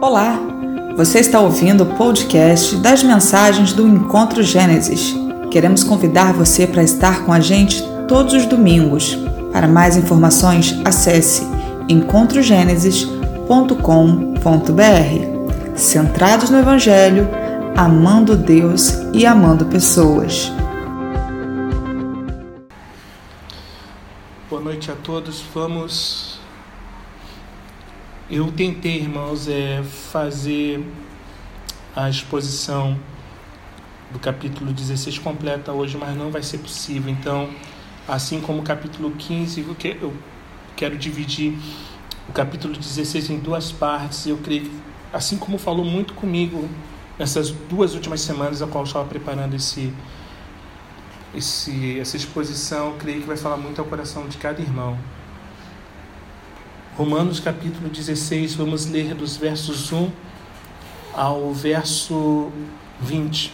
Olá, você está ouvindo o podcast das mensagens do Encontro Gênesis. Queremos convidar você para estar com a gente todos os domingos. Para mais informações, acesse encontrogenesis.com.br. Centrados no Evangelho, amando Deus e amando pessoas. Boa noite a todos. Vamos eu tentei, irmãos, é, fazer a exposição do capítulo 16 completa hoje, mas não vai ser possível. Então, assim como o capítulo 15, eu quero dividir o capítulo 16 em duas partes. Eu creio que, assim como falou muito comigo nessas duas últimas semanas, a qual eu estava preparando esse, esse, essa exposição, creio que vai falar muito ao coração de cada irmão. Romanos capítulo 16, vamos ler dos versos 1 ao verso 20.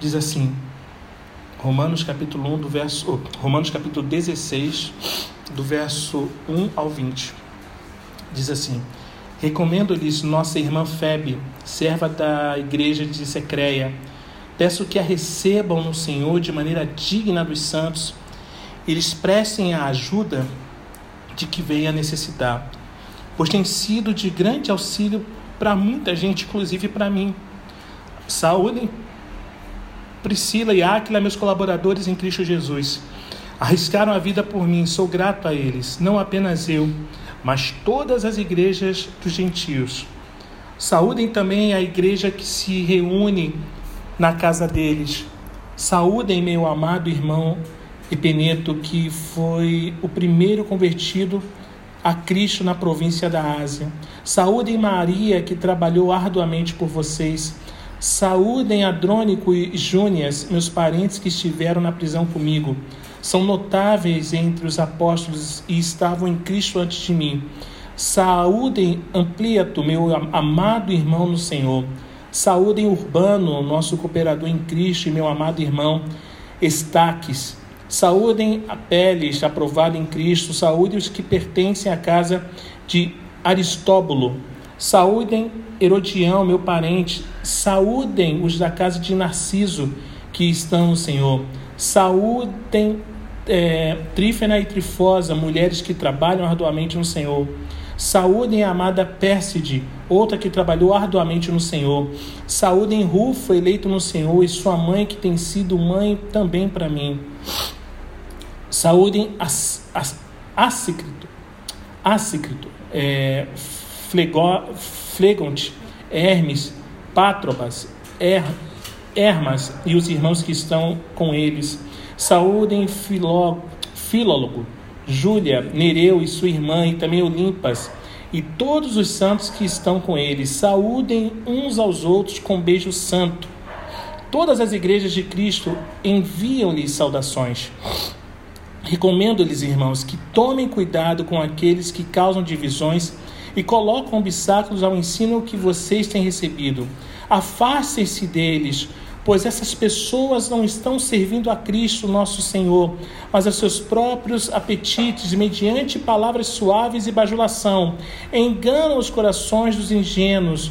Diz assim: Romanos capítulo 1 do verso oh, Romanos capítulo 16 do verso 1 ao 20. Diz assim: Recomendo-lhes nossa irmã Febe, serva da igreja de Secreia. Peço que a recebam no Senhor de maneira digna dos santos. Eles prestem a ajuda de que venha necessitar, pois tem sido de grande auxílio para muita gente, inclusive para mim. Saúde Priscila e Áquila, meus colaboradores em Cristo Jesus. Arriscaram a vida por mim, sou grato a eles, não apenas eu, mas todas as igrejas dos gentios. Saúdem também a igreja que se reúne na casa deles. Saúdem meu amado irmão Epeneto, que foi o primeiro convertido a Cristo na província da Ásia. Saúdem Maria, que trabalhou arduamente por vocês. Saúdem Adrônico e Júnias, meus parentes que estiveram na prisão comigo. São notáveis entre os apóstolos e estavam em Cristo antes de mim. Saúdem Ampliato, meu amado irmão no Senhor. Saúdem Urbano, nosso cooperador em Cristo e meu amado irmão Estaques. Saúdem a Peles, aprovado em Cristo. Saúde os que pertencem à casa de Aristóbulo. Saúdem Herodião, meu parente. Saúdem os da casa de Narciso, que estão no Senhor. Saúdem é, Trífena e Trifosa, mulheres que trabalham arduamente no Senhor. Saúdem a amada Pérside, outra que trabalhou arduamente no Senhor. Saúdem Rufo, eleito no Senhor, e sua mãe, que tem sido mãe também para mim. Saúde as, as, é, Flegonte, Hermes, Pátrobas, er, Hermas e os irmãos que estão com eles. Saúdem Filó, Filólogo, Júlia, Nereu e sua irmã, e também Olimpas, e todos os santos que estão com eles. Saúdem uns aos outros com beijo santo. Todas as igrejas de Cristo enviam-lhes saudações. Recomendo-lhes, irmãos, que tomem cuidado com aqueles que causam divisões e colocam obstáculos ao ensino que vocês têm recebido. Afastem-se deles, pois essas pessoas não estão servindo a Cristo, nosso Senhor, mas a seus próprios apetites, mediante palavras suaves e bajulação. Enganam os corações dos ingênuos.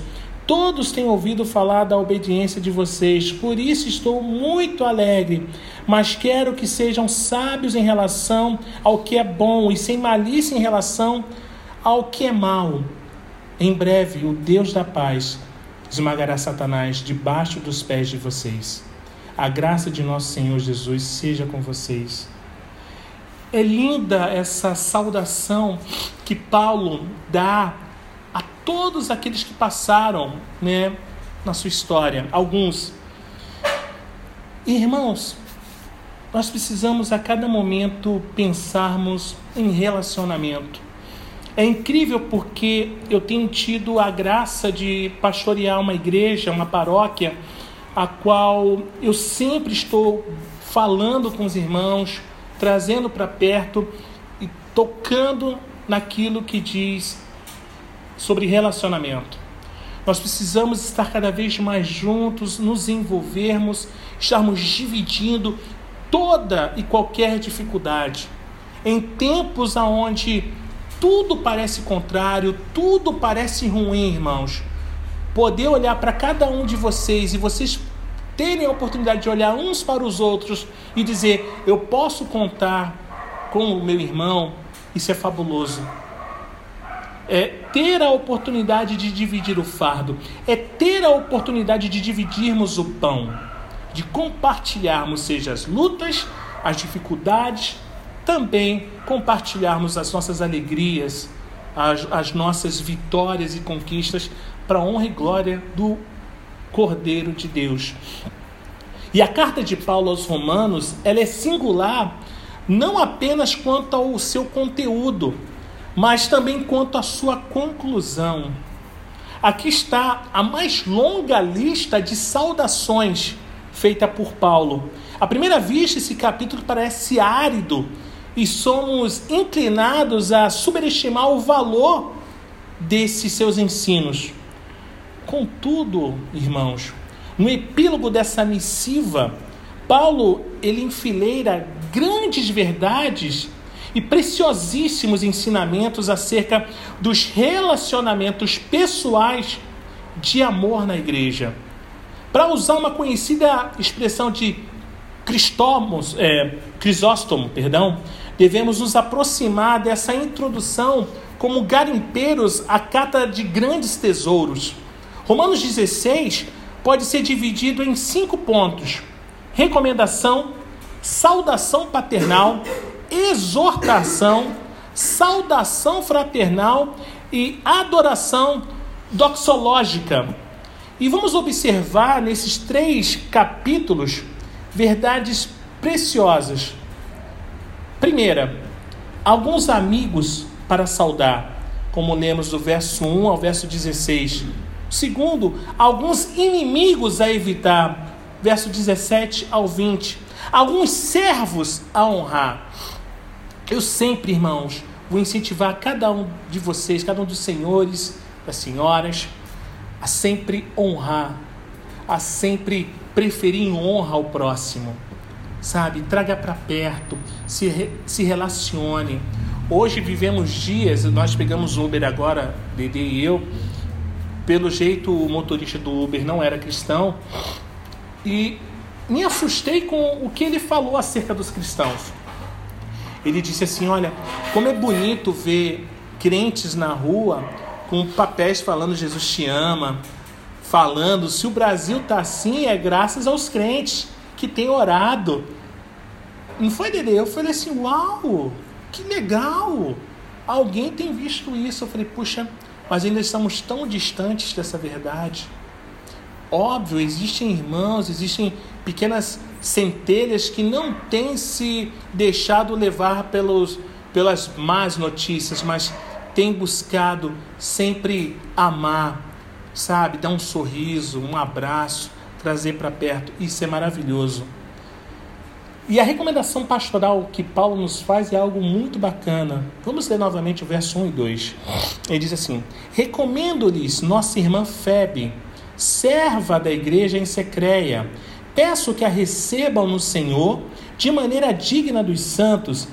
Todos têm ouvido falar da obediência de vocês, por isso estou muito alegre mas quero que sejam sábios em relação ao que é bom e sem malícia em relação ao que é mal. Em breve, o Deus da paz esmagará Satanás debaixo dos pés de vocês. A graça de nosso Senhor Jesus seja com vocês. É linda essa saudação que Paulo dá todos aqueles que passaram né, na sua história. Alguns. Irmãos, nós precisamos a cada momento pensarmos em relacionamento. É incrível porque eu tenho tido a graça de pastorear uma igreja, uma paróquia, a qual eu sempre estou falando com os irmãos, trazendo para perto e tocando naquilo que diz sobre relacionamento. Nós precisamos estar cada vez mais juntos, nos envolvermos, estarmos dividindo toda e qualquer dificuldade. Em tempos onde tudo parece contrário, tudo parece ruim, irmãos, poder olhar para cada um de vocês e vocês terem a oportunidade de olhar uns para os outros e dizer: Eu posso contar com o meu irmão, isso é fabuloso. É ter a oportunidade de dividir o fardo, é ter a oportunidade de dividirmos o pão, de compartilharmos, seja as lutas, as dificuldades, também compartilharmos as nossas alegrias, as, as nossas vitórias e conquistas para a honra e glória do Cordeiro de Deus. E a carta de Paulo aos Romanos, ela é singular não apenas quanto ao seu conteúdo, mas também quanto à sua conclusão. Aqui está a mais longa lista de saudações feita por Paulo. À primeira vista, esse capítulo parece árido e somos inclinados a superestimar o valor desses seus ensinos. Contudo, irmãos, no epílogo dessa missiva, Paulo ele enfileira grandes verdades e preciosíssimos ensinamentos acerca dos relacionamentos pessoais de amor na igreja. Para usar uma conhecida expressão de Cristómos, é, Crisóstomo, perdão, devemos nos aproximar dessa introdução como garimpeiros à cata de grandes tesouros. Romanos 16 pode ser dividido em cinco pontos: recomendação, saudação paternal, exortação, saudação fraternal e adoração doxológica. E vamos observar nesses três capítulos verdades preciosas. Primeira, alguns amigos para saudar, como lemos do verso 1 ao verso 16. Segundo, alguns inimigos a evitar, verso 17 ao 20. Alguns servos a honrar. Eu sempre, irmãos, vou incentivar cada um de vocês, cada um dos senhores, das senhoras, a sempre honrar, a sempre preferir em honra ao próximo. Sabe? Traga para perto, se, se relacione. Hoje vivemos dias, nós pegamos Uber agora, Dede e eu, pelo jeito, o motorista do Uber não era cristão e me assustei com o que ele falou acerca dos cristãos. Ele disse assim: Olha, como é bonito ver crentes na rua com papéis falando Jesus te ama, falando se o Brasil está assim é graças aos crentes que têm orado. Não foi dele? Eu falei assim: Uau, que legal! Alguém tem visto isso? Eu falei: Puxa, mas ainda estamos tão distantes dessa verdade. Óbvio, existem irmãos, existem pequenas centelhas que não têm se deixado levar pelos, pelas más notícias, mas têm buscado sempre amar, sabe? Dar um sorriso, um abraço, trazer para perto. Isso é maravilhoso. E a recomendação pastoral que Paulo nos faz é algo muito bacana. Vamos ler novamente o verso 1 e 2. Ele diz assim: Recomendo-lhes nossa irmã Febe, serva da igreja em Secreia. Peço que a recebam no Senhor de maneira digna dos santos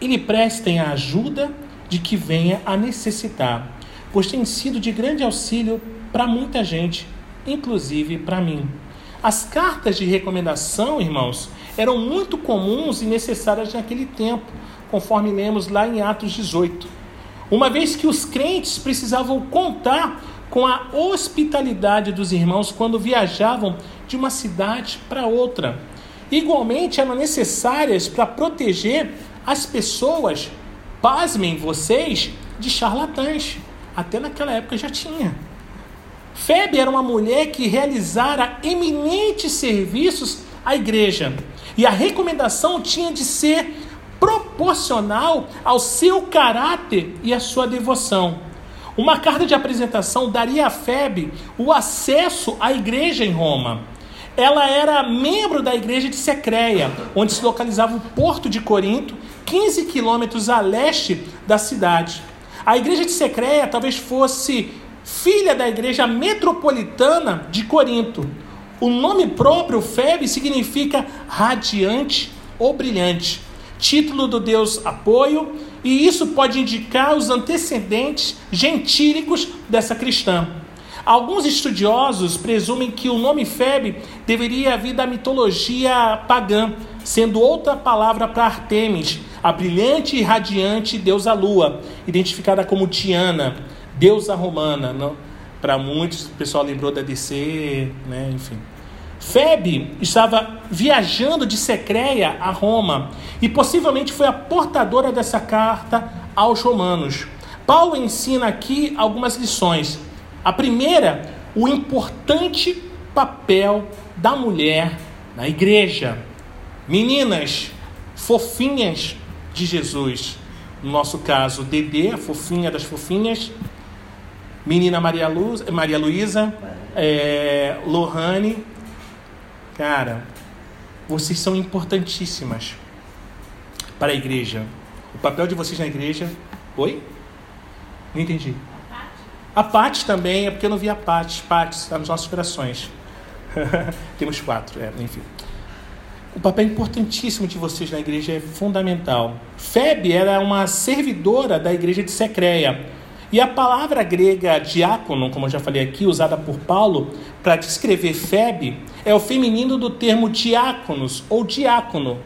e lhe prestem a ajuda de que venha a necessitar, pois tem sido de grande auxílio para muita gente, inclusive para mim. As cartas de recomendação, irmãos, eram muito comuns e necessárias naquele tempo, conforme lemos lá em Atos 18. Uma vez que os crentes precisavam contar com a hospitalidade dos irmãos quando viajavam de uma cidade para outra. Igualmente eram necessárias para proteger as pessoas, pasmem vocês, de charlatães. Até naquela época já tinha. Febe era uma mulher que realizara eminentes serviços à igreja. E a recomendação tinha de ser proporcional ao seu caráter e à sua devoção. Uma carta de apresentação daria a Febe o acesso à igreja em Roma. Ela era membro da igreja de Secreia, onde se localizava o porto de Corinto, 15 quilômetros a leste da cidade. A igreja de Secreia talvez fosse filha da igreja metropolitana de Corinto. O nome próprio, Febe, significa radiante ou brilhante. Título do deus apoio, e isso pode indicar os antecedentes gentílicos dessa cristã. Alguns estudiosos presumem que o nome Febe deveria vir da mitologia pagã, sendo outra palavra para Artemis, a brilhante e radiante deusa lua, identificada como Tiana, deusa romana. Para muitos, o pessoal lembrou da DC, né? enfim. Febe estava viajando de Secreia a Roma e possivelmente foi a portadora dessa carta aos romanos. Paulo ensina aqui algumas lições. A primeira, o importante papel da mulher na igreja. Meninas fofinhas de Jesus. No nosso caso, Dedê, a fofinha das fofinhas. Menina Maria, Luz, Maria Luísa, é, Lohane. Cara, vocês são importantíssimas para a igreja. O papel de vocês na igreja. Oi? Não entendi. A Pati também, é porque eu não vi a Pati. Pati está nos nossos corações. Temos quatro, é, enfim. O papel importantíssimo de vocês na igreja é fundamental. Febe era uma servidora da igreja de Secreia. E a palavra grega diácono, como eu já falei aqui, usada por Paulo para descrever Febe, é o feminino do termo diáconos ou diácono.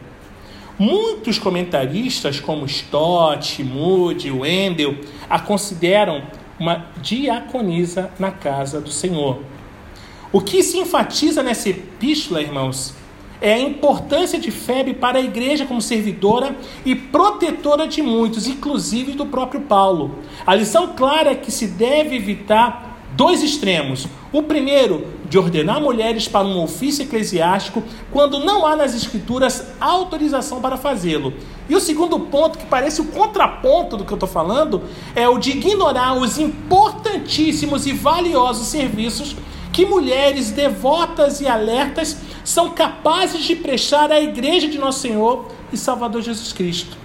Muitos comentaristas, como Stott, Moody, Wendell, a consideram uma diaconisa na casa do Senhor. O que se enfatiza nessa epístola, irmãos, é a importância de Febe para a igreja como servidora e protetora de muitos, inclusive do próprio Paulo. A lição clara é que se deve evitar dois extremos. O primeiro, de ordenar mulheres para um ofício eclesiástico quando não há nas escrituras autorização para fazê-lo. E o segundo ponto, que parece o contraponto do que eu estou falando, é o de ignorar os importantíssimos e valiosos serviços que mulheres devotas e alertas são capazes de prestar à Igreja de Nosso Senhor e Salvador Jesus Cristo.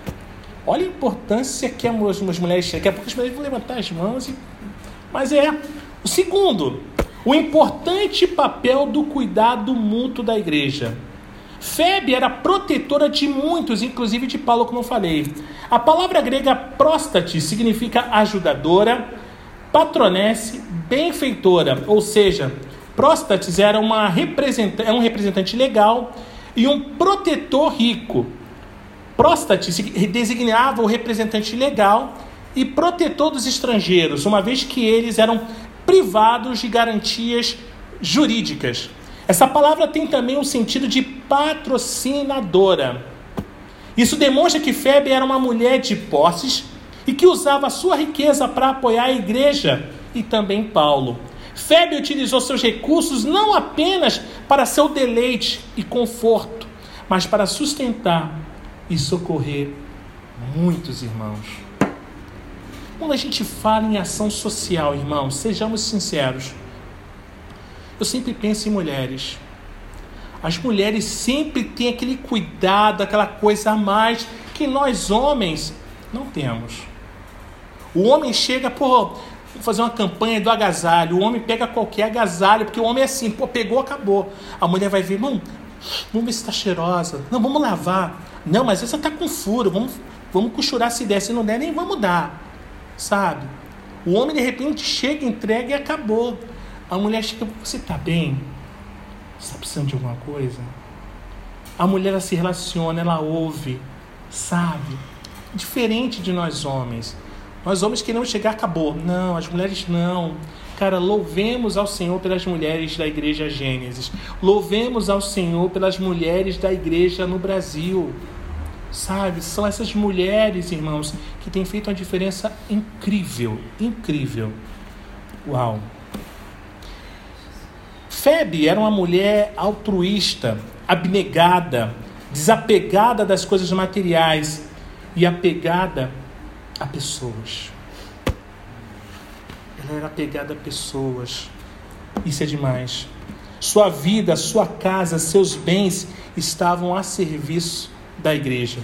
Olha a importância que as, mulheres têm. Daqui a pouco as mulheres vão levantar as mãos. E... Mas é. O segundo, o importante papel do cuidado mútuo da igreja. Febe era protetora de muitos, inclusive de Paulo, como eu falei. A palavra grega próstate significa ajudadora, patronesse, benfeitora, ou seja, próstates era uma representante, é um representante legal e um protetor rico. Próstate designava o representante legal e protetor dos estrangeiros, uma vez que eles eram privados de garantias jurídicas. Essa palavra tem também um sentido de patrocinadora. Isso demonstra que Febe era uma mulher de posses e que usava sua riqueza para apoiar a igreja e também Paulo. Febe utilizou seus recursos não apenas para seu deleite e conforto, mas para sustentar e socorrer muitos irmãos. Quando a gente fala em ação social, irmãos, sejamos sinceros. Eu sempre penso em mulheres. As mulheres sempre têm aquele cuidado, aquela coisa a mais que nós homens não temos. O homem chega, pô, vou fazer uma campanha do agasalho. O homem pega qualquer agasalho, porque o homem é assim, pô, pegou, acabou. A mulher vai ver, mano, vamos ver se está cheirosa. Não, vamos lavar. Não, mas essa está com furo, vamos, vamos costurar se der. Se não der, nem vamos dar sabe? O homem de repente chega, entrega e acabou. A mulher chega, você está bem? Você está precisando de alguma coisa? A mulher ela se relaciona, ela ouve, sabe? Diferente de nós homens. Nós homens queremos chegar, acabou. Não, as mulheres não. Cara, louvemos ao Senhor pelas mulheres da igreja Gênesis. Louvemos ao Senhor pelas mulheres da igreja no Brasil. Sabe? São essas mulheres, irmãos, que têm feito uma diferença incrível, incrível. Uau! Febe era uma mulher altruísta, abnegada, desapegada das coisas materiais e apegada a pessoas. Ela era apegada a pessoas. Isso é demais. Sua vida, sua casa, seus bens estavam a serviço da igreja.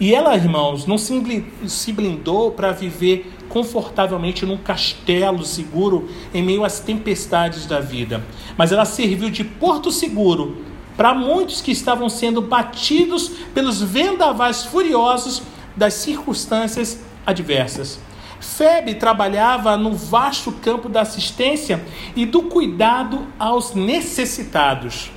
E ela, irmãos, não se blindou para viver confortavelmente num castelo seguro em meio às tempestades da vida, mas ela serviu de porto seguro para muitos que estavam sendo batidos pelos vendavais furiosos das circunstâncias adversas. Febe trabalhava no vasto campo da assistência e do cuidado aos necessitados.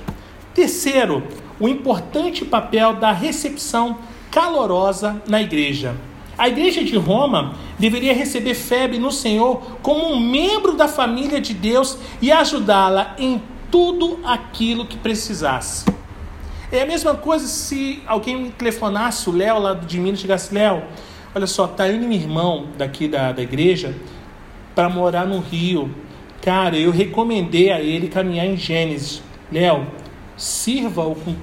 Terceiro, o importante papel da recepção calorosa na igreja. A igreja de Roma deveria receber Febe no Senhor como um membro da família de Deus e ajudá-la em tudo aquilo que precisasse. É a mesma coisa se alguém me telefonasse, o Léo lá de Minas, chegasse, Léo, olha só, tá indo meu irmão daqui da, da igreja para morar no Rio. Cara, eu recomendei a ele caminhar em Gênesis. Léo, sirva-o com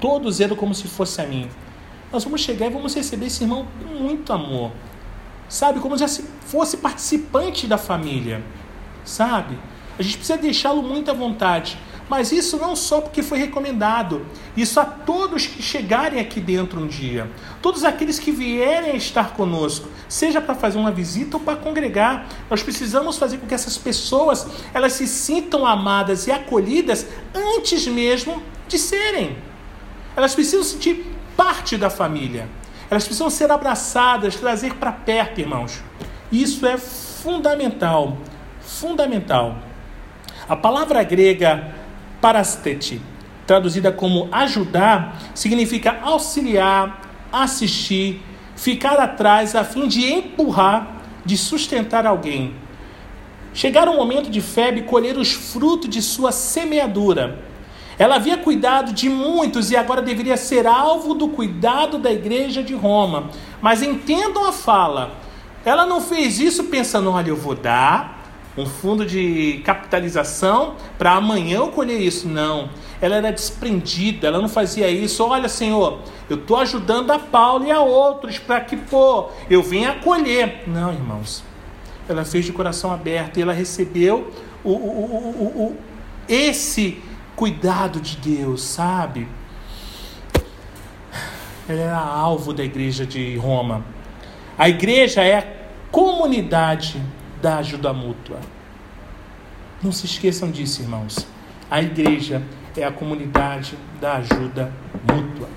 todo zelo como se fosse a mim. Nós vamos chegar e vamos receber esse irmão com muito amor. Sabe? Como se fosse participante da família. Sabe? A gente precisa deixá-lo muito à vontade. Mas isso não só porque foi recomendado, isso a todos que chegarem aqui dentro um dia, todos aqueles que vierem estar conosco, seja para fazer uma visita ou para congregar, nós precisamos fazer com que essas pessoas elas se sintam amadas e acolhidas antes mesmo de serem. Elas precisam sentir parte da família. Elas precisam ser abraçadas, trazer para perto, irmãos. Isso é fundamental, fundamental. A palavra grega parastete, traduzida como ajudar, significa auxiliar, assistir, ficar atrás a fim de empurrar, de sustentar alguém. Chegar o momento de Febe colher os frutos de sua semeadura ela havia cuidado de muitos e agora deveria ser alvo do cuidado da igreja de Roma. Mas entendam a fala. Ela não fez isso pensando, olha, eu vou dar um fundo de capitalização para amanhã eu colher isso. Não. Ela era desprendida, ela não fazia isso. Olha, Senhor, eu estou ajudando a Paulo e a outros para que, pô, eu venha acolher. Não, irmãos. Ela fez de coração aberto e ela recebeu o, o, o, o esse cuidado de Deus, sabe? Ela era alvo da igreja de Roma. A igreja é a comunidade da ajuda mútua. Não se esqueçam disso, irmãos. A igreja é a comunidade da ajuda mútua.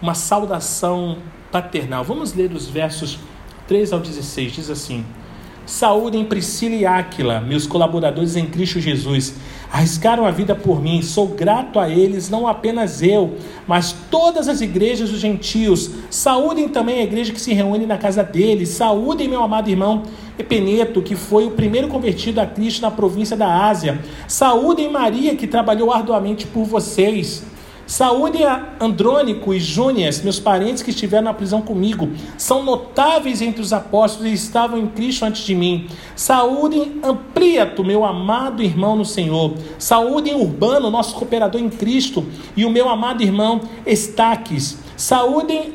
Uma saudação paternal. Vamos ler os versos 3 ao 16. Diz assim: Saúdem Priscila e Áquila, meus colaboradores em Cristo Jesus. Arriscaram a vida por mim, sou grato a eles, não apenas eu, mas todas as igrejas dos gentios. Saúdem também a igreja que se reúne na casa deles. Saúdem meu amado irmão Epeneto, que foi o primeiro convertido a Cristo na província da Ásia. Saúdem Maria, que trabalhou arduamente por vocês. Saúde a Andrônico e Júnias, meus parentes que estiveram na prisão comigo. São notáveis entre os apóstolos e estavam em Cristo antes de mim. Saúde Ampliato, meu amado irmão no Senhor. Saúde Urbano, nosso cooperador em Cristo. E o meu amado irmão Estaques. Saúde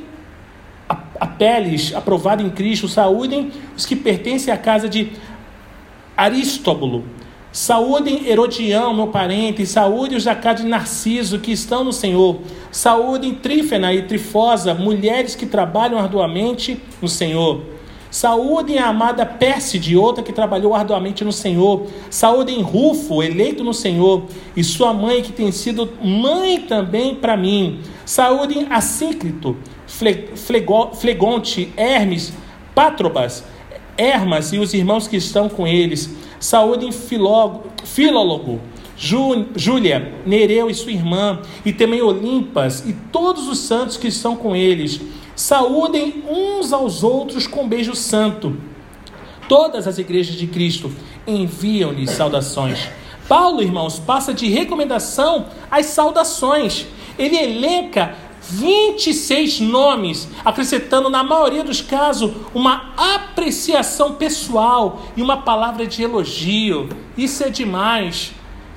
Apeles, aprovado em Cristo. Saúdem os que pertencem à casa de Aristóbulo Saúde Herodião, meu parente, saúde os da de Narciso que estão no Senhor. Saúde Trífena e Trifosa, mulheres que trabalham arduamente no Senhor. Saúde a amada Pérside, outra que trabalhou arduamente no Senhor. Saúde em Rufo, eleito no Senhor, e sua mãe, que tem sido mãe também para mim. Saúde a Sínclito, Flegonte, Hermes, Pátrobas, Hermas e os irmãos que estão com eles Saúde Filólogo, Júlia, Nereu e sua irmã, e também Olimpas e todos os santos que estão com eles. Saúdem uns aos outros com beijo santo. Todas as igrejas de Cristo enviam-lhes saudações. Paulo, irmãos, passa de recomendação às saudações. Ele elenca 26 nomes, acrescentando, na maioria dos casos, uma apreciação pessoal e uma palavra de elogio. Isso é demais.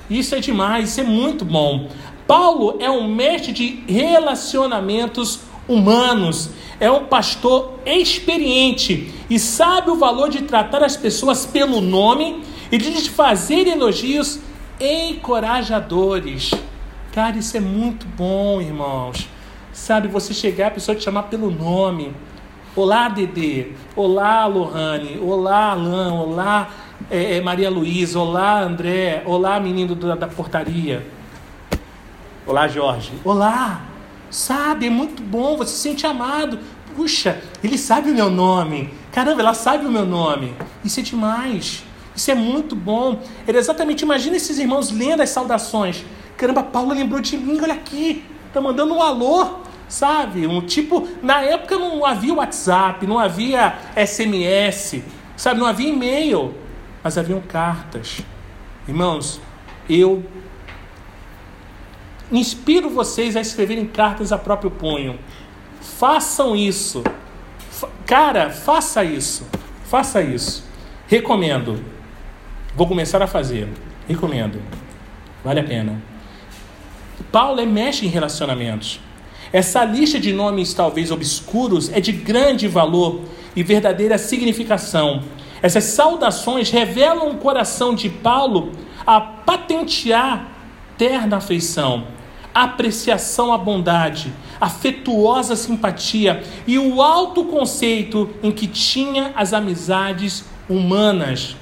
Isso é demais, isso é muito bom. Paulo é um mestre de relacionamentos humanos, é um pastor experiente e sabe o valor de tratar as pessoas pelo nome e de fazer elogios encorajadores. Cara, isso é muito bom, irmãos. Sabe, você chegar, a pessoa te chamar pelo nome. Olá, Dedê. Olá, Lohane. Olá, Alain. Olá, é, é, Maria Luísa. Olá, André. Olá, menino da, da portaria. Olá, Jorge. Olá. Sabe, é muito bom, você se sente amado. Puxa, ele sabe o meu nome. Caramba, ela sabe o meu nome. Isso é demais. Isso é muito bom. Era exatamente, imagina esses irmãos lendo as saudações. Caramba, Paulo lembrou de mim, olha aqui. Tá mandando um alô, sabe? Um tipo, na época não havia WhatsApp, não havia SMS, sabe? Não havia e-mail, mas haviam cartas. Irmãos, eu inspiro vocês a escreverem cartas a próprio punho. Façam isso. Cara, faça isso. Faça isso. Recomendo. Vou começar a fazer. Recomendo. Vale a pena. Paulo é mexe em relacionamentos. Essa lista de nomes talvez obscuros é de grande valor e verdadeira significação. Essas saudações revelam o coração de Paulo a patentear terna afeição, apreciação à bondade, afetuosa simpatia e o alto conceito em que tinha as amizades humanas.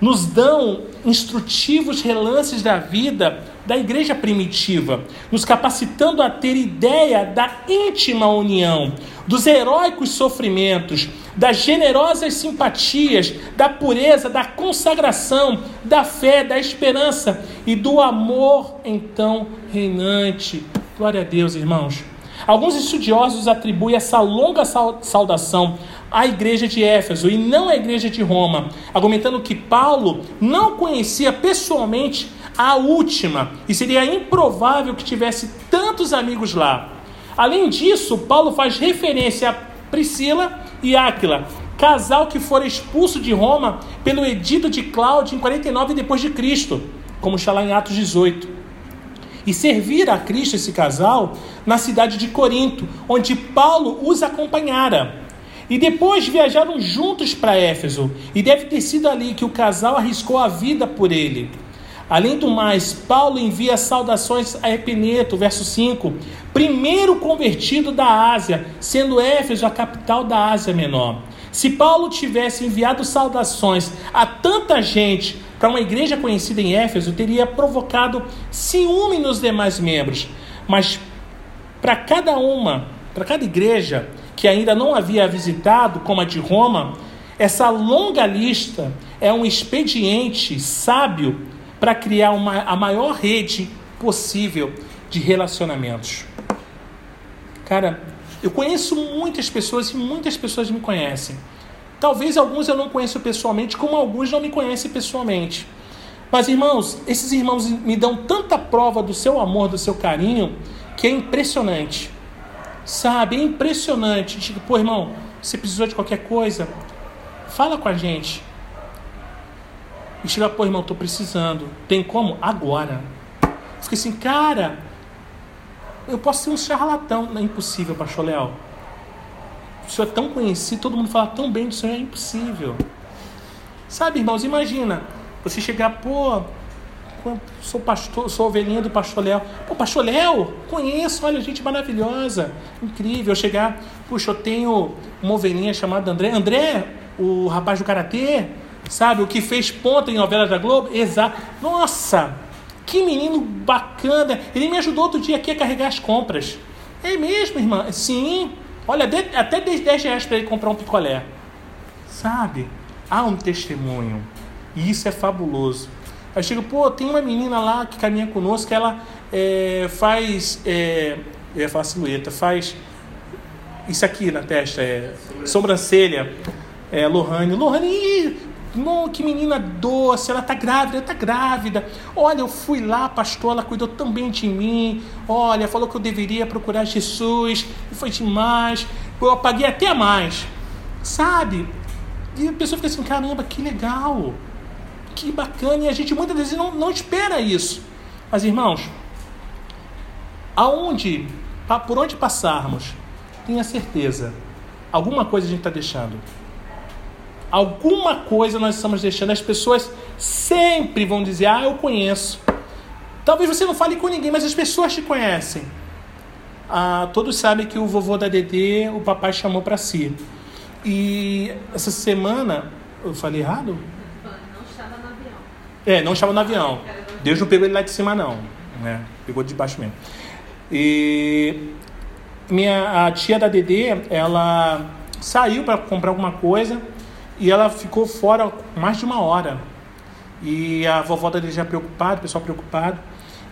Nos dão instrutivos relances da vida da igreja primitiva, nos capacitando a ter ideia da íntima união, dos heróicos sofrimentos, das generosas simpatias, da pureza, da consagração, da fé, da esperança e do amor então reinante. Glória a Deus, irmãos. Alguns estudiosos atribuem essa longa saudação à igreja de Éfeso e não à igreja de Roma, argumentando que Paulo não conhecia pessoalmente a última e seria improvável que tivesse tantos amigos lá. Além disso, Paulo faz referência a Priscila e Áquila, casal que fora expulso de Roma pelo edito de Cláudio em 49 depois de Cristo, como está lá em Atos 18 e servir a Cristo esse casal na cidade de Corinto, onde Paulo os acompanhara. E depois viajaram juntos para Éfeso, e deve ter sido ali que o casal arriscou a vida por ele. Além do mais, Paulo envia saudações a Epineto, verso 5, primeiro convertido da Ásia, sendo Éfeso a capital da Ásia Menor. Se Paulo tivesse enviado saudações a tanta gente para uma igreja conhecida em Éfeso, teria provocado ciúme nos demais membros. Mas para cada uma, para cada igreja que ainda não havia visitado, como a de Roma, essa longa lista é um expediente sábio para criar uma, a maior rede possível de relacionamentos. Cara, eu conheço muitas pessoas e muitas pessoas me conhecem. Talvez alguns eu não conheço pessoalmente, como alguns não me conhecem pessoalmente. Mas, irmãos, esses irmãos me dão tanta prova do seu amor, do seu carinho, que é impressionante. Sabe? É impressionante. Tipo, pô, irmão, você precisou de qualquer coisa? Fala com a gente. E chega, pô, irmão, tô precisando. Tem como? Agora. Fica assim, cara, eu posso ser um charlatão. Não é impossível, pastor Léo. O senhor é tão conhecido, todo mundo fala tão bem do senhor, é impossível. Sabe, irmãos, imagina você chegar, pô, sou pastor, sou ovelhinha do pastor Léo. Pô, pastor Léo, conheço, olha, gente maravilhosa, incrível. Chegar, puxa, eu tenho uma ovelhinha chamada André. André, o rapaz do karatê, Sabe, o que fez ponta em novela da Globo? Exato. Nossa, que menino bacana. Ele me ajudou outro dia aqui a carregar as compras. É mesmo, irmã? Sim. Olha, até 10 reais para ele comprar um picolé. Sabe? Há um testemunho. E isso é fabuloso. Aí chega, pô, tem uma menina lá que caminha conosco, que ela é, faz. É, eu ia falar silhueta, faz. Isso aqui na testa, é. Sobrancelha. É, Lohane. Lohane, não, que menina doce, ela tá grávida, tá grávida. Olha, eu fui lá, pastor, ela cuidou tão bem de mim. Olha, falou que eu deveria procurar Jesus, e foi demais. Eu paguei até mais. Sabe? E a pessoa fica assim, caramba, que legal. Que bacana. E a gente muitas vezes não, não espera isso. Mas, irmãos, aonde, por onde passarmos, tenha certeza, alguma coisa a gente está deixando. Alguma coisa nós estamos deixando. As pessoas sempre vão dizer: Ah, eu conheço. Talvez você não fale com ninguém, mas as pessoas te conhecem. Ah, todos sabem que o vovô da Dedê, o papai chamou para si. E essa semana, eu falei errado? Não estava no avião. É, não estava no avião. Deus não pegou ele lá de cima, não. né? Pegou debaixo mesmo. E minha a tia da Dedê, ela saiu para comprar alguma coisa e ela ficou fora mais de uma hora. E a vovó Dedê já preocupada, o pessoal preocupado.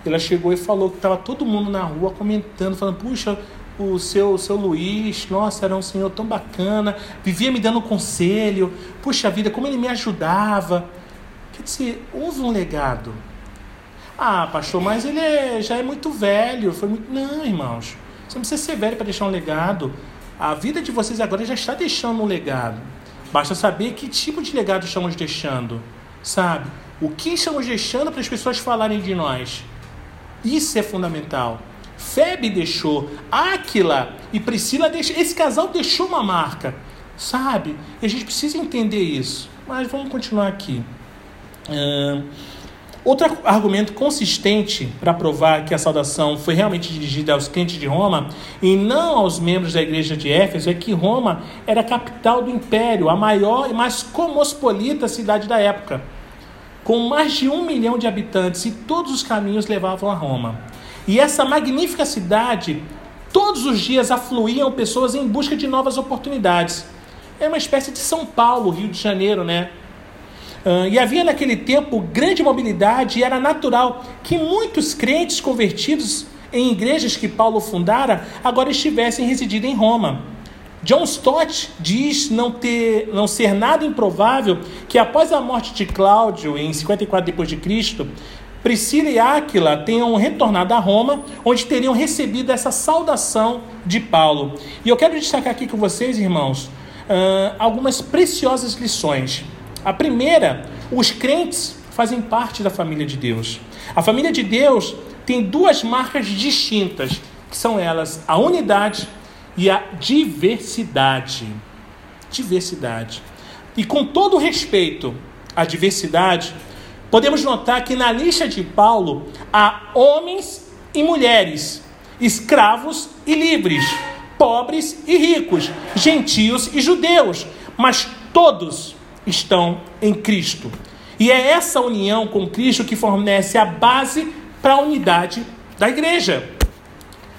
Ela chegou e falou que estava todo mundo na rua comentando, falando: puxa, o seu, o seu Luiz, nossa, era um senhor tão bacana, vivia me dando conselho, puxa vida, como ele me ajudava. Quer dizer, houve um legado. Ah, pastor, mas ele é, já é muito velho. Foi muito... Não, irmãos, você não precisa ser velho para deixar um legado. A vida de vocês agora já está deixando um legado. Basta saber que tipo de legado estamos deixando, sabe? O que estamos deixando para as pessoas falarem de nós. Isso é fundamental. Febe deixou, Áquila e Priscila. Esse casal deixou uma marca, sabe? E a gente precisa entender isso. Mas vamos continuar aqui. Uh, outro argumento consistente para provar que a saudação foi realmente dirigida aos crentes de Roma e não aos membros da igreja de Éfeso é que Roma era a capital do império, a maior e mais cosmopolita cidade da época, com mais de um milhão de habitantes e todos os caminhos levavam a Roma. E essa magnífica cidade, todos os dias afluíam pessoas em busca de novas oportunidades. É uma espécie de São Paulo, Rio de Janeiro, né? Uh, e havia naquele tempo grande mobilidade e era natural que muitos crentes convertidos em igrejas que Paulo fundara agora estivessem residindo em Roma. John Stott diz não, ter, não ser nada improvável que após a morte de Cláudio em 54 d.C., Priscila e Áquila tenham retornado a Roma, onde teriam recebido essa saudação de Paulo. E eu quero destacar aqui com vocês, irmãos, algumas preciosas lições. A primeira, os crentes fazem parte da família de Deus. A família de Deus tem duas marcas distintas, que são elas a unidade e a diversidade. Diversidade. E com todo respeito à diversidade, podemos notar que na lista de Paulo há homens e mulheres, escravos e livres, pobres e ricos, gentios e judeus, mas todos estão em Cristo. E é essa união com Cristo que fornece a base para a unidade da igreja.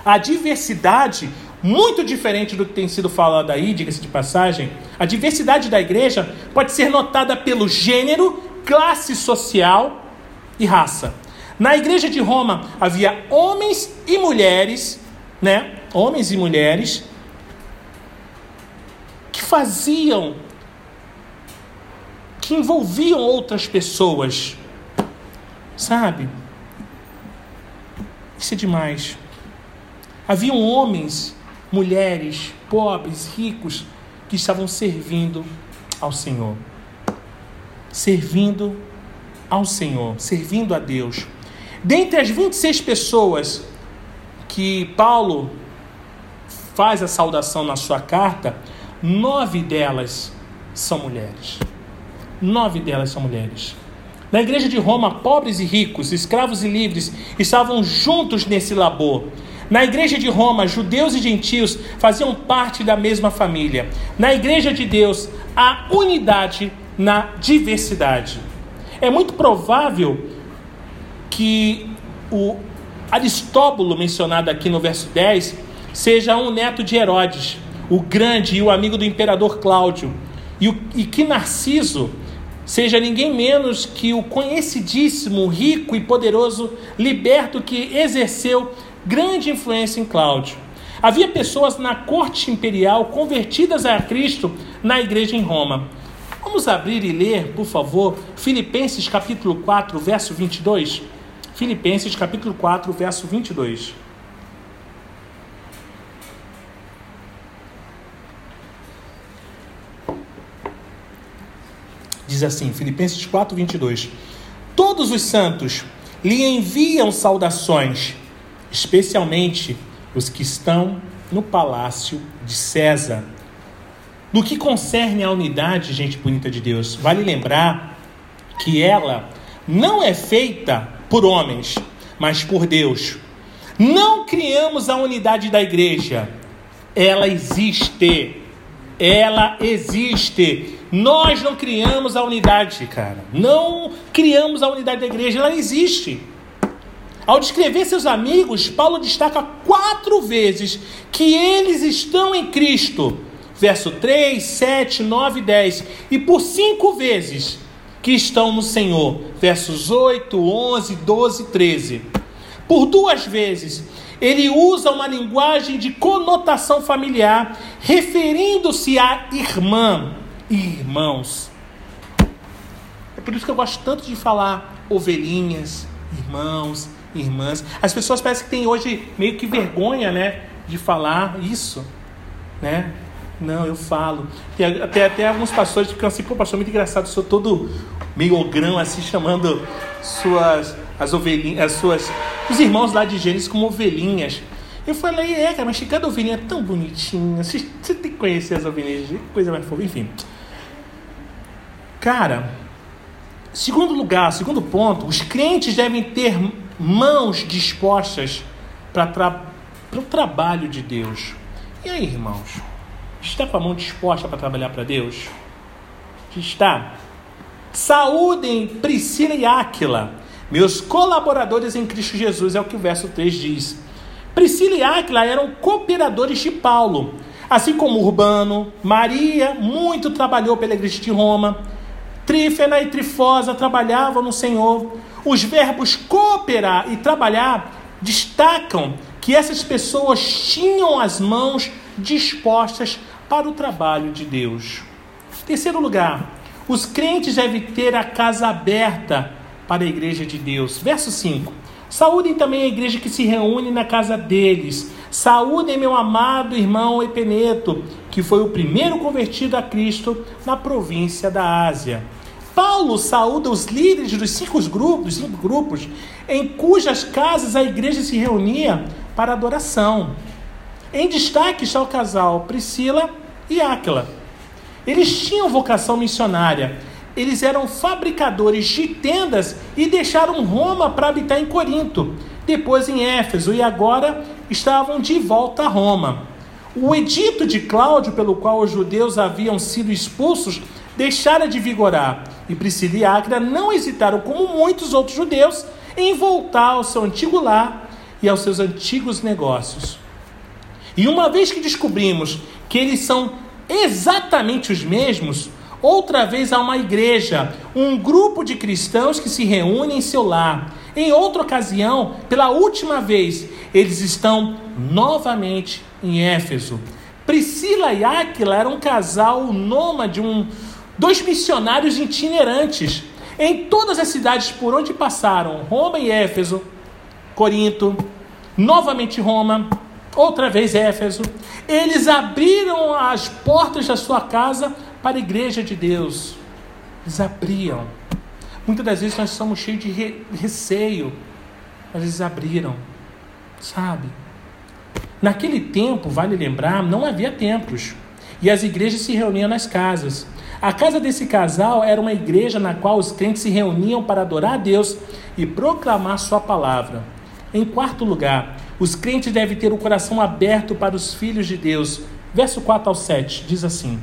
A diversidade, muito diferente do que tem sido falado aí, diga-se de passagem, a diversidade da igreja pode ser notada pelo gênero classe social e raça. Na igreja de Roma havia homens e mulheres, né? Homens e mulheres que faziam, que envolviam outras pessoas, sabe? Isso é demais. Haviam homens, mulheres, pobres, ricos, que estavam servindo ao Senhor servindo ao Senhor, servindo a Deus. Dentre as 26 pessoas que Paulo faz a saudação na sua carta, nove delas são mulheres. Nove delas são mulheres. Na igreja de Roma, pobres e ricos, escravos e livres estavam juntos nesse labor. Na igreja de Roma, judeus e gentios faziam parte da mesma família. Na igreja de Deus, a unidade na diversidade. É muito provável que o Aristóbulo, mencionado aqui no verso 10, seja um neto de Herodes, o grande e o amigo do imperador Cláudio, e, o, e que Narciso seja ninguém menos que o conhecidíssimo, rico e poderoso liberto que exerceu grande influência em Cláudio. Havia pessoas na corte imperial convertidas a Cristo na igreja em Roma. Vamos abrir e ler, por favor, Filipenses capítulo 4, verso 22. Filipenses capítulo 4, verso 22. Diz assim, Filipenses 4, 22. Todos os santos lhe enviam saudações, especialmente os que estão no palácio de César. No que concerne à unidade, gente bonita de Deus, vale lembrar que ela não é feita por homens, mas por Deus. Não criamos a unidade da igreja, ela existe. Ela existe. Nós não criamos a unidade, cara. Não criamos a unidade da igreja, ela existe. Ao descrever seus amigos, Paulo destaca quatro vezes que eles estão em Cristo. Verso 3, 7, 9 e 10. E por cinco vezes que estão no Senhor. Versos 8, 11, 12 e 13. Por duas vezes, ele usa uma linguagem de conotação familiar, referindo-se a irmã e irmãos. É por isso que eu gosto tanto de falar ovelhinhas, irmãos, irmãs. As pessoas parecem que têm hoje meio que vergonha, né, de falar isso, né? Não, eu falo. Tem até, até alguns pastores ficam assim, pô, pastor, muito engraçado, sou todo meio ogrão, assim, chamando suas, as ovelhinhas, as suas, os irmãos lá de Gênesis como ovelhinhas. Eu falei, é, cara, mas cada ovelhinha é tão bonitinha, você, tem que conhecer as ovelhinhas, coisa mais fofa, enfim. Cara, segundo lugar, segundo ponto, os crentes devem ter mãos dispostas para tra o trabalho de Deus. E aí, irmãos? Está com a mão disposta para trabalhar para Deus? Está. Saúdem Priscila e Áquila, meus colaboradores em Cristo Jesus, é o que o verso 3 diz. Priscila e Áquila eram cooperadores de Paulo, assim como Urbano, Maria muito trabalhou pela igreja de Roma, Trífena e Trifosa trabalhavam no Senhor. Os verbos cooperar e trabalhar destacam que essas pessoas tinham as mãos dispostas para o trabalho de Deus. Terceiro lugar, os crentes devem ter a casa aberta para a igreja de Deus. Verso 5. Saúdem também a igreja que se reúne na casa deles. Saúdem meu amado irmão Epeneto, que foi o primeiro convertido a Cristo na província da Ásia. Paulo saúda os líderes dos cinco grupos, cinco grupos em cujas casas a igreja se reunia para adoração. Em destaque está o casal Priscila e Áquila. Eles tinham vocação missionária. Eles eram fabricadores de tendas e deixaram Roma para habitar em Corinto, depois em Éfeso e agora estavam de volta a Roma. O edito de Cláudio, pelo qual os judeus haviam sido expulsos, deixara de vigorar, e Priscila e Áquila não hesitaram, como muitos outros judeus, em voltar ao seu antigo lar e aos seus antigos negócios. E uma vez que descobrimos que eles são exatamente os mesmos, outra vez há uma igreja, um grupo de cristãos que se reúne em seu lar. Em outra ocasião, pela última vez, eles estão novamente em Éfeso. Priscila e Áquila eram um casal nômade, um, dois missionários itinerantes em todas as cidades por onde passaram, Roma e Éfeso, Corinto, novamente Roma, outra vez Éfeso. Eles abriram as portas da sua casa para a igreja de Deus. Eles abriam. Muitas das vezes nós somos cheios de re receio, mas eles abriram, sabe? Naquele tempo, vale lembrar, não havia templos e as igrejas se reuniam nas casas. A casa desse casal era uma igreja na qual os crentes se reuniam para adorar a Deus e proclamar Sua palavra. Em quarto lugar, os crentes devem ter o coração aberto para os filhos de Deus. Verso 4 ao 7 diz assim: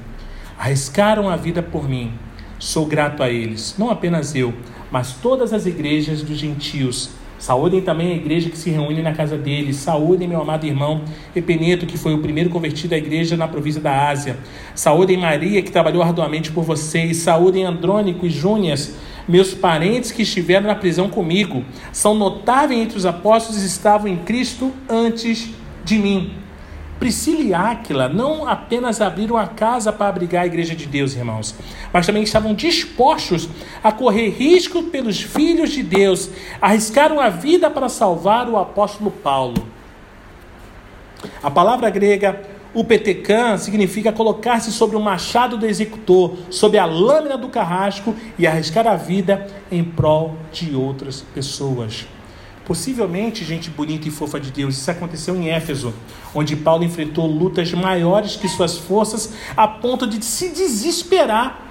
Arriscaram a vida por mim. Sou grato a eles, não apenas eu, mas todas as igrejas dos gentios Saúdem também a igreja que se reúne na casa dele. Saúdem meu amado irmão Epeneto, que foi o primeiro convertido à igreja na província da Ásia. Saúdem Maria, que trabalhou arduamente por vocês. Saúdem Andrônico e Júnias, meus parentes que estiveram na prisão comigo. São notáveis entre os apóstolos e estavam em Cristo antes de mim. Priscila e Áquila não apenas abriram a casa para abrigar a igreja de Deus, irmãos, mas também estavam dispostos a correr risco pelos filhos de Deus, arriscaram a vida para salvar o apóstolo Paulo. A palavra grega upetecan significa colocar-se sobre o machado do executor, sobre a lâmina do carrasco e arriscar a vida em prol de outras pessoas. Possivelmente, gente bonita e fofa de Deus, isso aconteceu em Éfeso, onde Paulo enfrentou lutas maiores que suas forças a ponto de se desesperar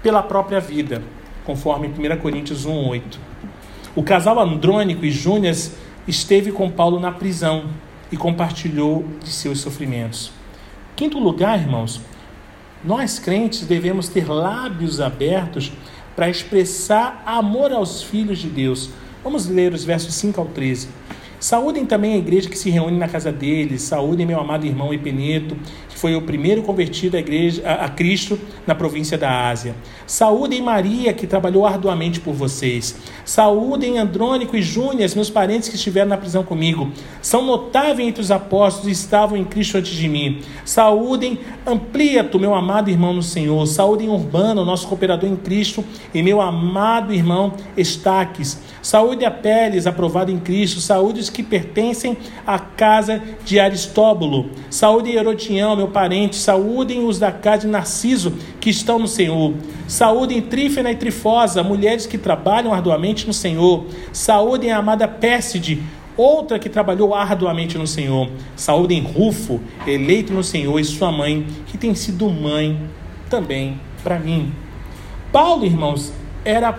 pela própria vida, conforme 1 Coríntios 1:8. O casal Andrônico e Júnias esteve com Paulo na prisão e compartilhou de seus sofrimentos. Quinto lugar, irmãos, nós crentes devemos ter lábios abertos para expressar amor aos filhos de Deus Vamos ler os versos 5 ao 13. Saúdem também a igreja que se reúne na casa deles. Saúdem meu amado irmão Epeneto, foi o primeiro convertido à igreja, a, a Cristo na província da Ásia. Saúdem Maria, que trabalhou arduamente por vocês. Saúdem Andrônico e Júnias, meus parentes que estiveram na prisão comigo. São notáveis entre os apóstolos e estavam em Cristo antes de mim. Saúdem Ampliato, meu amado irmão no Senhor. Saúdem Urbano, nosso cooperador em Cristo, e meu amado irmão Estaques. Saúde a Peles, aprovado em Cristo. Saúde os que pertencem à casa de Aristóbulo. Saúde Herodião, meu parente. Saúdem os da casa de Narciso, que estão no Senhor. Saúdem Trífena e Trifosa, mulheres que trabalham arduamente no Senhor. Saúdem a amada Pérside, outra que trabalhou arduamente no Senhor. Saúdem Rufo, eleito no Senhor, e sua mãe, que tem sido mãe também para mim. Paulo, irmãos, era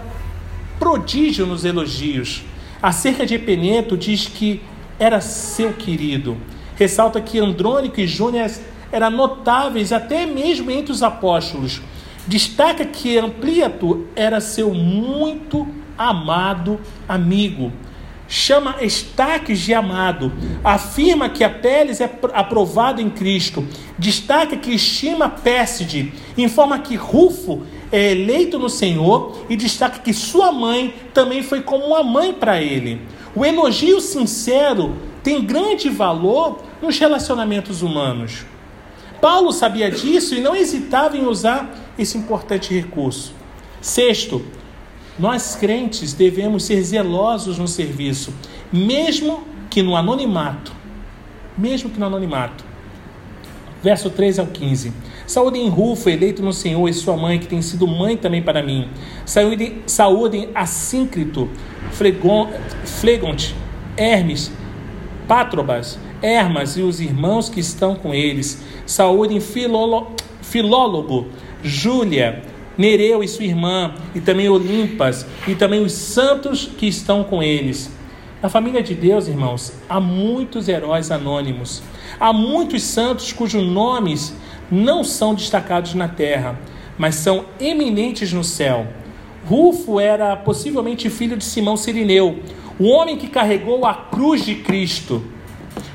prodígio nos elogios. Acerca de Epeneto, diz que era seu querido. Ressalta que Andrônico e Júnior eram notáveis até mesmo entre os apóstolos. Destaca que Ampliato era seu muito amado amigo. Chama Estaques de amado. Afirma que Apeles é aprovado em Cristo. Destaca que estima Pérside. Informa que Rufo é eleito no Senhor e destaca que sua mãe também foi como uma mãe para ele. O elogio sincero tem grande valor nos relacionamentos humanos. Paulo sabia disso e não hesitava em usar esse importante recurso. Sexto, nós crentes devemos ser zelosos no serviço, mesmo que no anonimato. Mesmo que no anonimato. Verso 13 ao 15. Saúdem Rufo, eleito no Senhor, e sua mãe, que tem sido mãe também para mim. Saúdem, saúdem Assíncrito, Flegonte, Hermes, Pátrobas, Hermas e os irmãos que estão com eles. Saúdem Filolo, Filólogo, Júlia, Nereu e sua irmã, e também Olimpas, e também os santos que estão com eles. Na família de Deus, irmãos, há muitos heróis anônimos. Há muitos santos cujos nomes não são destacados na terra, mas são eminentes no céu. Rufo era possivelmente filho de Simão Sirineu, o homem que carregou a cruz de Cristo.